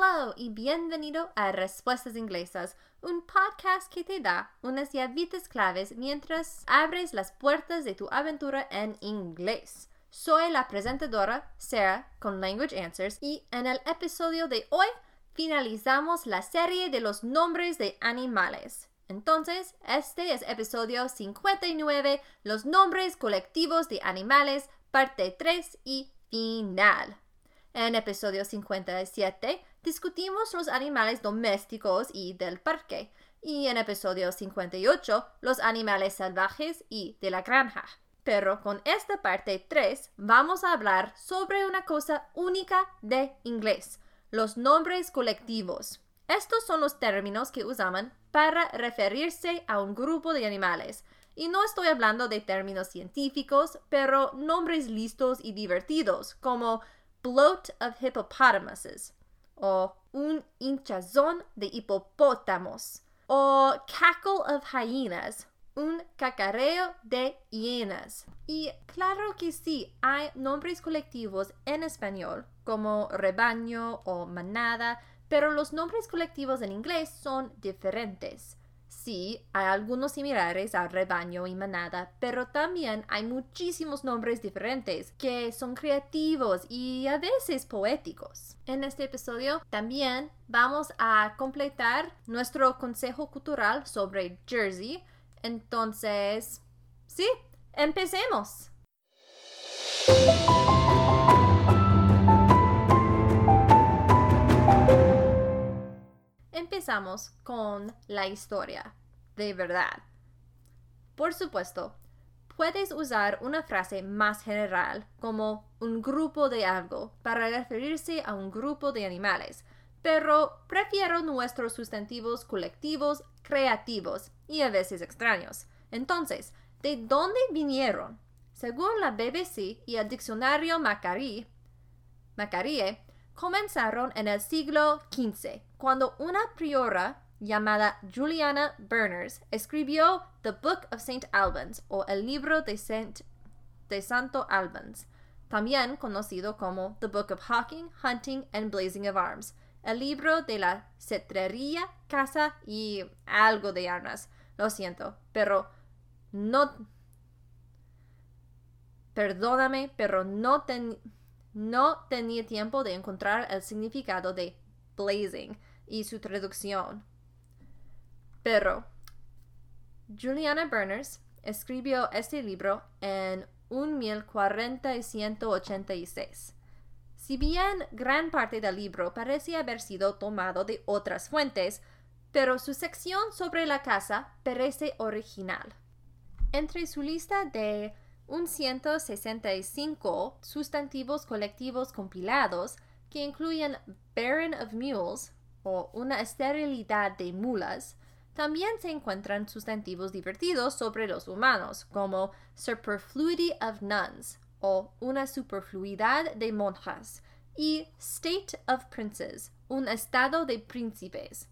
Hello y bienvenido a Respuestas Inglesas, un podcast que te da unas llavitas claves mientras abres las puertas de tu aventura en inglés. Soy la presentadora Sarah con Language Answers y en el episodio de hoy finalizamos la serie de los nombres de animales. Entonces, este es episodio 59, los nombres colectivos de animales, parte 3 y final. En episodio 57 discutimos los animales domésticos y del parque, y en episodio 58 los animales salvajes y de la granja. Pero con esta parte 3 vamos a hablar sobre una cosa única de inglés, los nombres colectivos. Estos son los términos que usaban para referirse a un grupo de animales. Y no estoy hablando de términos científicos, pero nombres listos y divertidos, como bloat of hippopotamuses, o un hinchazón de hipopótamos, o cackle of hyenas, un cacareo de hienas. Y claro que sí, hay nombres colectivos en español, como rebaño o manada, pero los nombres colectivos en inglés son diferentes. Sí, hay algunos similares a rebaño y manada, pero también hay muchísimos nombres diferentes que son creativos y a veces poéticos. En este episodio también vamos a completar nuestro consejo cultural sobre Jersey. Entonces, sí, empecemos. Empezamos con la historia, de verdad. Por supuesto, puedes usar una frase más general, como un grupo de algo, para referirse a un grupo de animales, pero prefiero nuestros sustantivos colectivos creativos y a veces extraños. Entonces, ¿de dónde vinieron? Según la BBC y el diccionario Macari, Macarie, comenzaron en el siglo XV, cuando una priora llamada Juliana Berners escribió The Book of St. Albans o el libro de, Saint, de Santo Albans, también conocido como The Book of Hawking, Hunting and Blazing of Arms, el libro de la cetrería, caza y algo de armas. Lo siento, pero no... Perdóname, pero no, ten, no tenía tiempo de encontrar el significado de blazing y su traducción. Pero Juliana Berners escribió este libro en 1486. Si bien gran parte del libro parece haber sido tomado de otras fuentes, pero su sección sobre la casa parece original. Entre su lista de un 165 sustantivos colectivos compilados que incluyen Baron of Mules o una esterilidad de mulas, también se encuentran sustantivos divertidos sobre los humanos, como superfluity of nuns o una superfluidad de monjas, y state of princes, un estado de príncipes.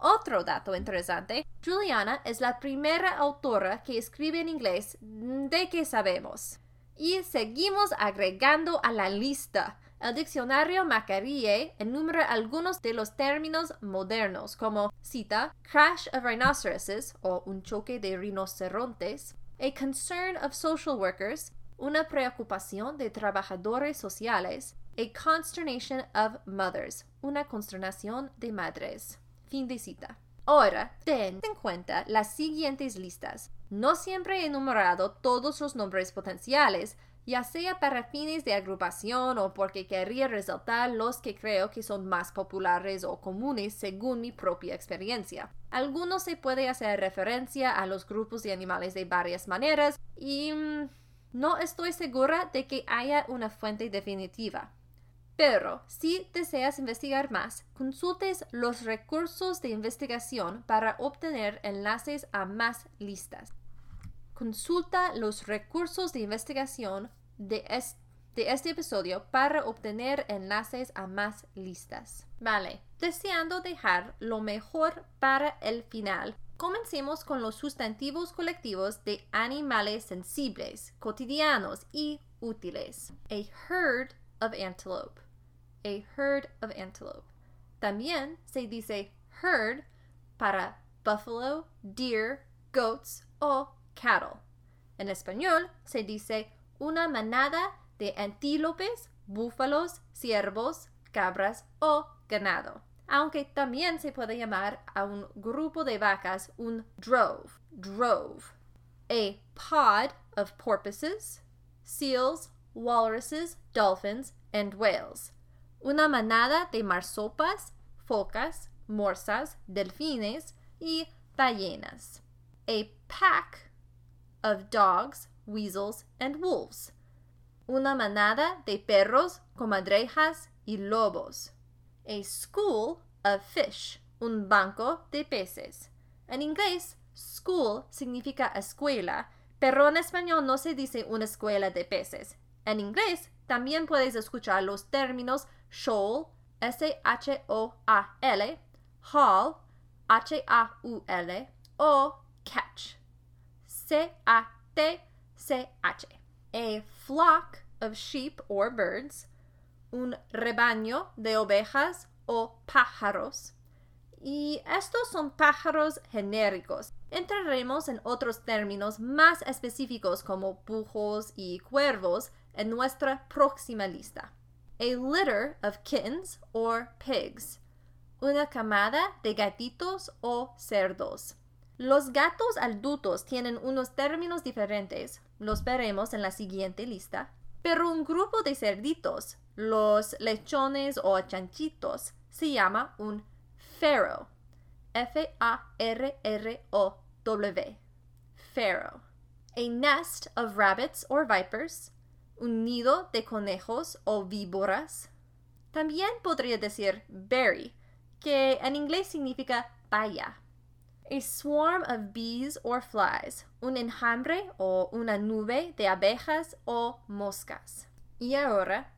Otro dato interesante, Juliana es la primera autora que escribe en inglés de que sabemos. Y seguimos agregando a la lista. El diccionario Macarie enumera algunos de los términos modernos como cita, crash of rhinoceroses o un choque de rinocerontes, a concern of social workers, una preocupación de trabajadores sociales, a consternation of mothers, una consternación de madres. Fin de cita. Ahora, ten en cuenta las siguientes listas. No siempre he enumerado todos los nombres potenciales, ya sea para fines de agrupación o porque quería resaltar los que creo que son más populares o comunes según mi propia experiencia. Algunos se puede hacer referencia a los grupos de animales de varias maneras y mm, no estoy segura de que haya una fuente definitiva. Pero si deseas investigar más, consultes los recursos de investigación para obtener enlaces a más listas. Consulta los recursos de investigación de, este episodio para obtener enlaces a más listas. Vale, deseando dejar lo mejor para el final, comencemos con los sustantivos colectivos de animales sensibles, cotidianos y útiles. A herd of antelope a herd of antelope. También se dice herd para buffalo, deer, goats o cattle. En español se dice una manada de antílopes, búfalos, ciervos, cabras o ganado. Aunque también se puede llamar a un grupo de vacas un drove, drove. A pod of porpoises, seals, walruses, dolphins, and whales. Una manada de marsopas, focas, morsas, delfines y ballenas. A pack of dogs, weasels, and wolves. Una manada de perros, comadrejas y lobos. A school of fish, un banco de peces. En inglés, school significa escuela, pero en español no se dice una escuela de peces. En inglés también puedes escuchar los términos shoal, S-H-O-A-L, haul, H-A-U-L, o catch, C-A-T-C-H. A flock of sheep or birds, un rebaño de ovejas o pájaros. Y estos son pájaros genéricos. Entraremos en otros términos más específicos como bujos y cuervos en nuestra próxima lista. A litter of kittens or pigs. Una camada de gatitos o cerdos. Los gatos adultos tienen unos términos diferentes, los veremos en la siguiente lista, pero un grupo de cerditos, los lechones o chanchitos, se llama un farrow. F-A-R-R-O-W. Farrow. A nest of rabbits or vipers. Un nido de conejos o víboras. También podría decir berry, que en inglés significa baya. A swarm of bees or flies, un enjambre o una nube de abejas o moscas. Y ahora,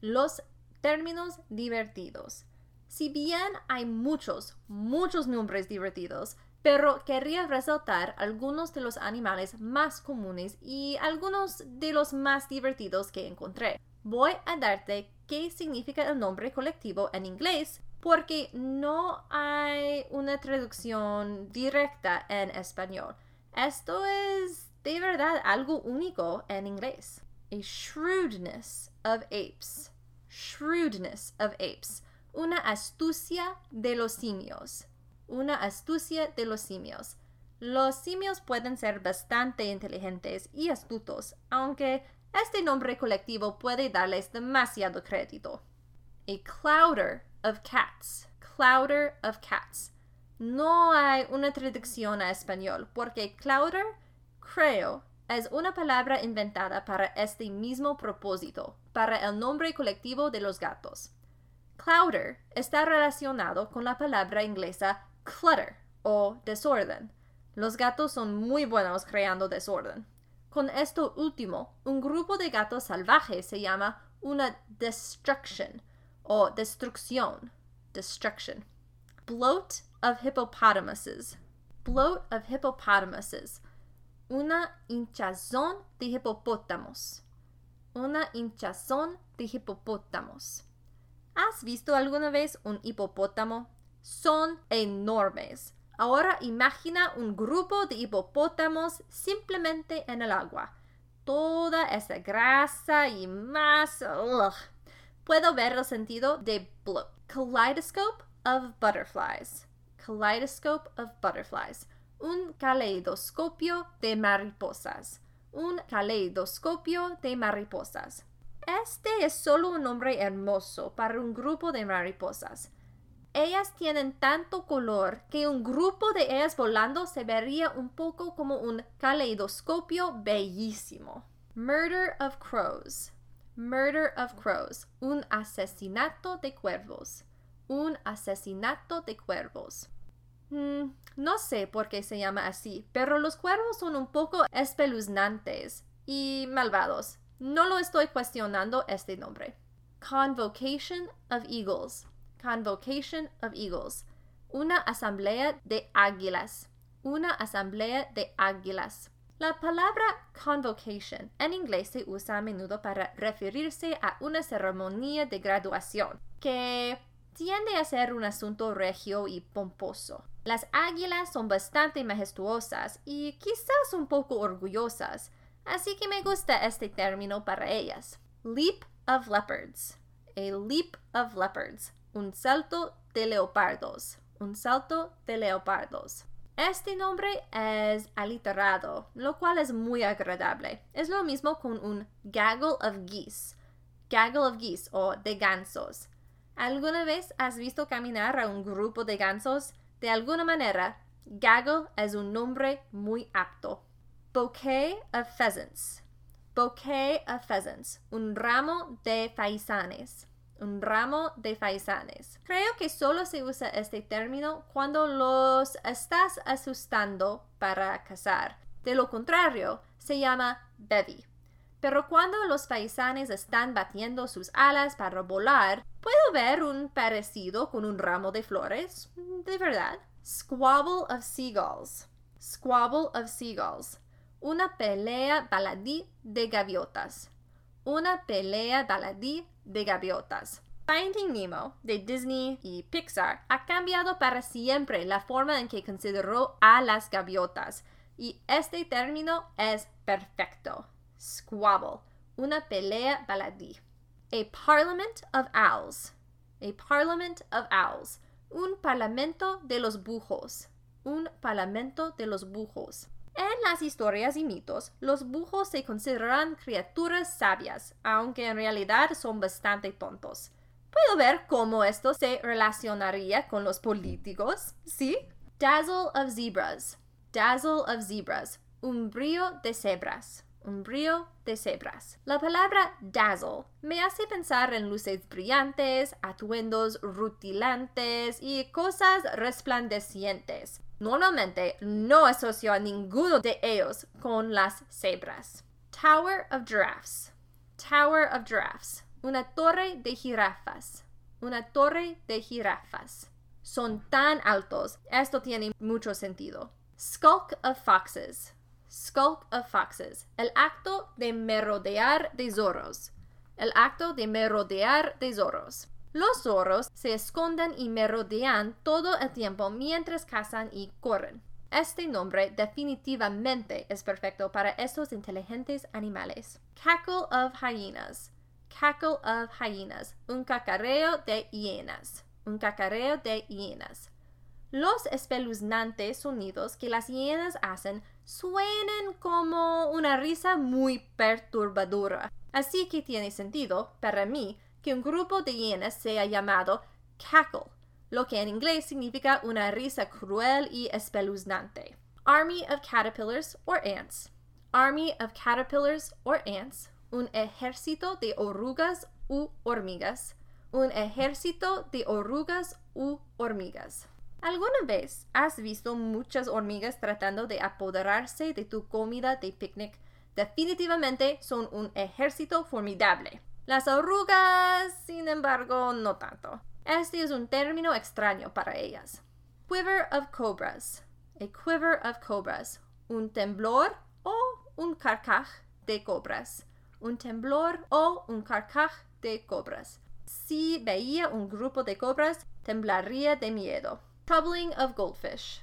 los términos divertidos. Si bien hay muchos, muchos nombres divertidos, pero querría resaltar algunos de los animales más comunes y algunos de los más divertidos que encontré. Voy a darte qué significa el nombre colectivo en inglés porque no hay una traducción directa en español. Esto es de verdad algo único en inglés. A shrewdness of apes. Shrewdness of apes. Una astucia de los simios. Una astucia de los simios. Los simios pueden ser bastante inteligentes y astutos, aunque este nombre colectivo puede darles demasiado crédito. A clouder of cats. Clouder of cats. No hay una traducción a español porque clouder, creo, es una palabra inventada para este mismo propósito, para el nombre colectivo de los gatos. Clouder está relacionado con la palabra inglesa clutter o desorden. Los gatos son muy buenos creando desorden. Con esto último, un grupo de gatos salvajes se llama una destruction o destrucción, destruction. Bloat of hippopotamuses, bloat of hippopotamuses, una hinchazón de hipopótamos, una hinchazón de hipopótamos. ¿Has visto alguna vez un hipopótamo? Son enormes. Ahora imagina un grupo de hipopótamos simplemente en el agua. Toda esa grasa y más puedo ver el sentido de bloat. Kaleidoscope of butterflies. Kaleidoscope of butterflies. Un caleidoscopio de mariposas. Un caleidoscopio de mariposas. Este es solo un nombre hermoso para un grupo de mariposas. Ellas tienen tanto color que un grupo de ellas volando se vería un poco como un caleidoscopio bellísimo. Murder of crows. Murder of Crows, un asesinato de cuervos. Un asesinato de cuervos. Mm, no sé por qué se llama así, pero los cuervos son un poco espeluznantes y malvados. No lo estoy cuestionando este nombre. Convocation of Eagles. Convocation of Eagles. Una asamblea de águilas. Una asamblea de águilas. La palabra convocation en inglés se usa a menudo para referirse a una ceremonia de graduación, que tiende a ser un asunto regio y pomposo. Las águilas son bastante majestuosas y quizás un poco orgullosas, así que me gusta este término para ellas. Leap of leopards. A leap of leopards. Un salto de leopardos. Un salto de leopardos. Este nombre es aliterado, lo cual es muy agradable. Es lo mismo con un gaggle of geese. Gaggle of geese o de gansos. ¿Alguna vez has visto caminar a un grupo de gansos? De alguna manera, gaggle es un nombre muy apto. Bouquet of pheasants. Bouquet of pheasants. Un ramo de faisanes. Un ramo de faisanes. Creo que solo se usa este término cuando los estás asustando para cazar. De lo contrario, se llama bevy. Pero cuando los faisanes están batiendo sus alas para volar, ¿puedo ver un parecido con un ramo de flores? De verdad. Squabble of Seagulls. Squabble of Seagulls. Una pelea baladí de gaviotas. Una pelea baladí de gaviotas. Finding Nemo de Disney y Pixar ha cambiado para siempre la forma en que consideró a las gaviotas y este término es perfecto squabble, una pelea baladí. A parliament of owls, a parliament of owls, un parlamento de los bujos, un parlamento de los bujos. En las historias y mitos, los bujos se consideran criaturas sabias, aunque en realidad son bastante tontos. ¿Puedo ver cómo esto se relacionaría con los políticos? ¿Sí? Dazzle of zebras. Dazzle of zebras. Un de cebras un de cebras. La palabra dazzle me hace pensar en luces brillantes, atuendos rutilantes y cosas resplandecientes. Normalmente no asocio a ninguno de ellos con las cebras. Tower of Giraffes. Tower of Giraffes. Una torre de jirafas. Una torre de jirafas. Son tan altos, esto tiene mucho sentido. Skulk of Foxes Skulk of Foxes, el acto de merodear de zorros. El acto de merodear de zorros. Los zorros se esconden y merodean todo el tiempo mientras cazan y corren. Este nombre definitivamente es perfecto para estos inteligentes animales. Cackle of hyenas. Cackle of hyenas. Un cacareo de hienas. Un cacareo de hienas. Los espeluznantes sonidos que las hienas hacen suenan como una risa muy perturbadora. Así que tiene sentido, para mí, que un grupo de hienas sea llamado cackle, lo que en inglés significa una risa cruel y espeluznante. Army of caterpillars or ants. Army of caterpillars or ants. Un ejército de orugas u hormigas. Un ejército de orugas u hormigas. ¿Alguna vez has visto muchas hormigas tratando de apoderarse de tu comida de picnic? Definitivamente son un ejército formidable. Las orugas, sin embargo, no tanto. Este es un término extraño para ellas. Quiver of cobras. A quiver of cobras. Un temblor o un carcaj de cobras. Un temblor o un carcaj de cobras. Si veía un grupo de cobras, temblaría de miedo. Troubling of goldfish.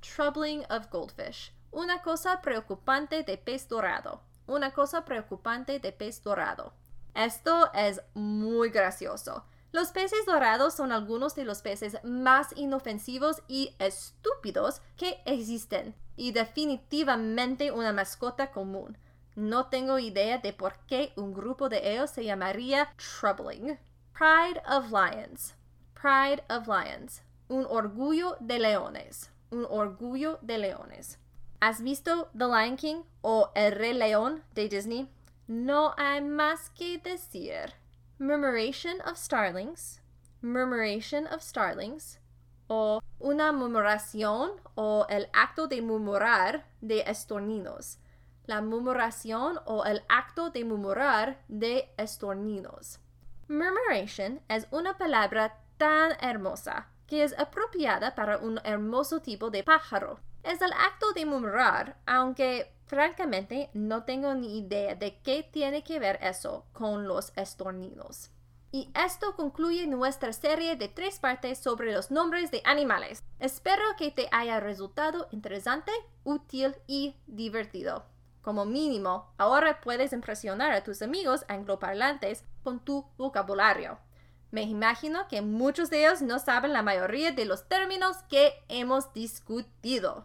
Troubling of goldfish. Una cosa preocupante de pez dorado. Una cosa preocupante de pez dorado. Esto es muy gracioso. Los peces dorados son algunos de los peces más inofensivos y estúpidos que existen, y definitivamente una mascota común. No tengo idea de por qué un grupo de ellos se llamaría Troubling. Pride of Lions. Pride of Lions un orgullo de leones, un orgullo de leones. ¿Has visto The Lion King o El Rey León de Disney? No hay más que decir. Murmuration of starlings, murmuration of starlings, o una murmuración o el acto de murmurar de estorninos. La murmuración o el acto de murmurar de estorninos. Murmuration es una palabra tan hermosa que es apropiada para un hermoso tipo de pájaro. Es el acto de murmurar, aunque francamente no tengo ni idea de qué tiene que ver eso con los estornidos. Y esto concluye nuestra serie de tres partes sobre los nombres de animales. Espero que te haya resultado interesante, útil y divertido. Como mínimo, ahora puedes impresionar a tus amigos angloparlantes con tu vocabulario. Me imagino que muchos de ellos no saben la mayoría de los términos que hemos discutido.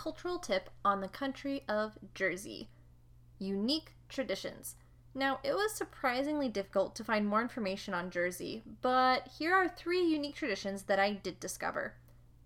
Cultural tip on the country of Jersey unique traditions. Now, it was surprisingly difficult to find more information on Jersey, but here are three unique traditions that I did discover.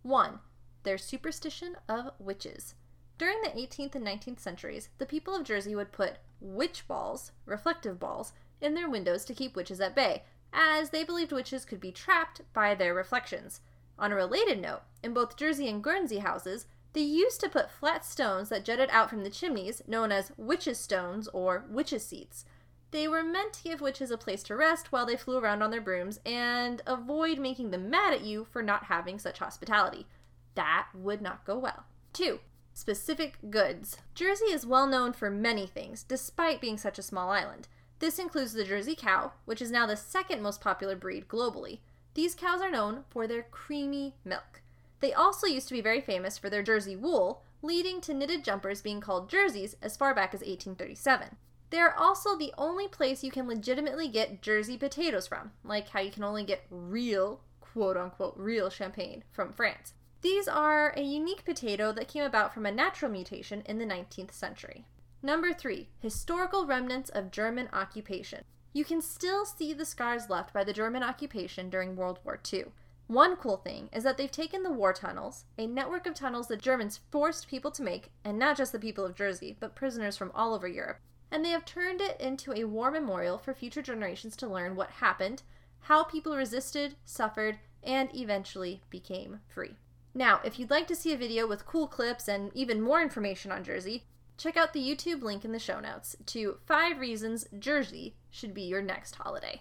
1. Their superstition of witches. During the 18th and 19th centuries, the people of Jersey would put witch balls, reflective balls, in their windows to keep witches at bay, as they believed witches could be trapped by their reflections. On a related note, in both Jersey and Guernsey houses, they used to put flat stones that jutted out from the chimneys, known as witches' stones or witches' seats. They were meant to give witches a place to rest while they flew around on their brooms and avoid making them mad at you for not having such hospitality. That would not go well. 2. Specific goods. Jersey is well known for many things, despite being such a small island. This includes the Jersey cow, which is now the second most popular breed globally. These cows are known for their creamy milk. They also used to be very famous for their Jersey wool, leading to knitted jumpers being called jerseys as far back as 1837. They are also the only place you can legitimately get Jersey potatoes from, like how you can only get real, quote unquote, real champagne from France. These are a unique potato that came about from a natural mutation in the 19th century. Number three, historical remnants of German occupation. You can still see the scars left by the German occupation during World War II. One cool thing is that they've taken the war tunnels, a network of tunnels the Germans forced people to make, and not just the people of Jersey, but prisoners from all over Europe, and they have turned it into a war memorial for future generations to learn what happened, how people resisted, suffered, and eventually became free. Now, if you'd like to see a video with cool clips and even more information on Jersey, check out the YouTube link in the show notes to 5 Reasons Jersey Should Be Your Next Holiday.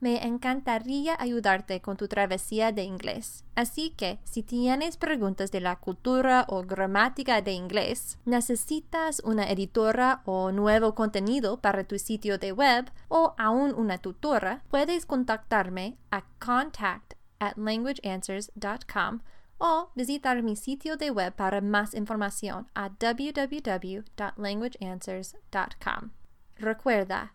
Me encantaría ayudarte con tu travesía de inglés. Así que si tienes preguntas de la cultura o gramática de inglés, necesitas una editora o nuevo contenido para tu sitio de web o aún una tutora, puedes contactarme a contact at languageanswers.com o visitar mi sitio de web para más información a www.languageanswers.com. Recuerda,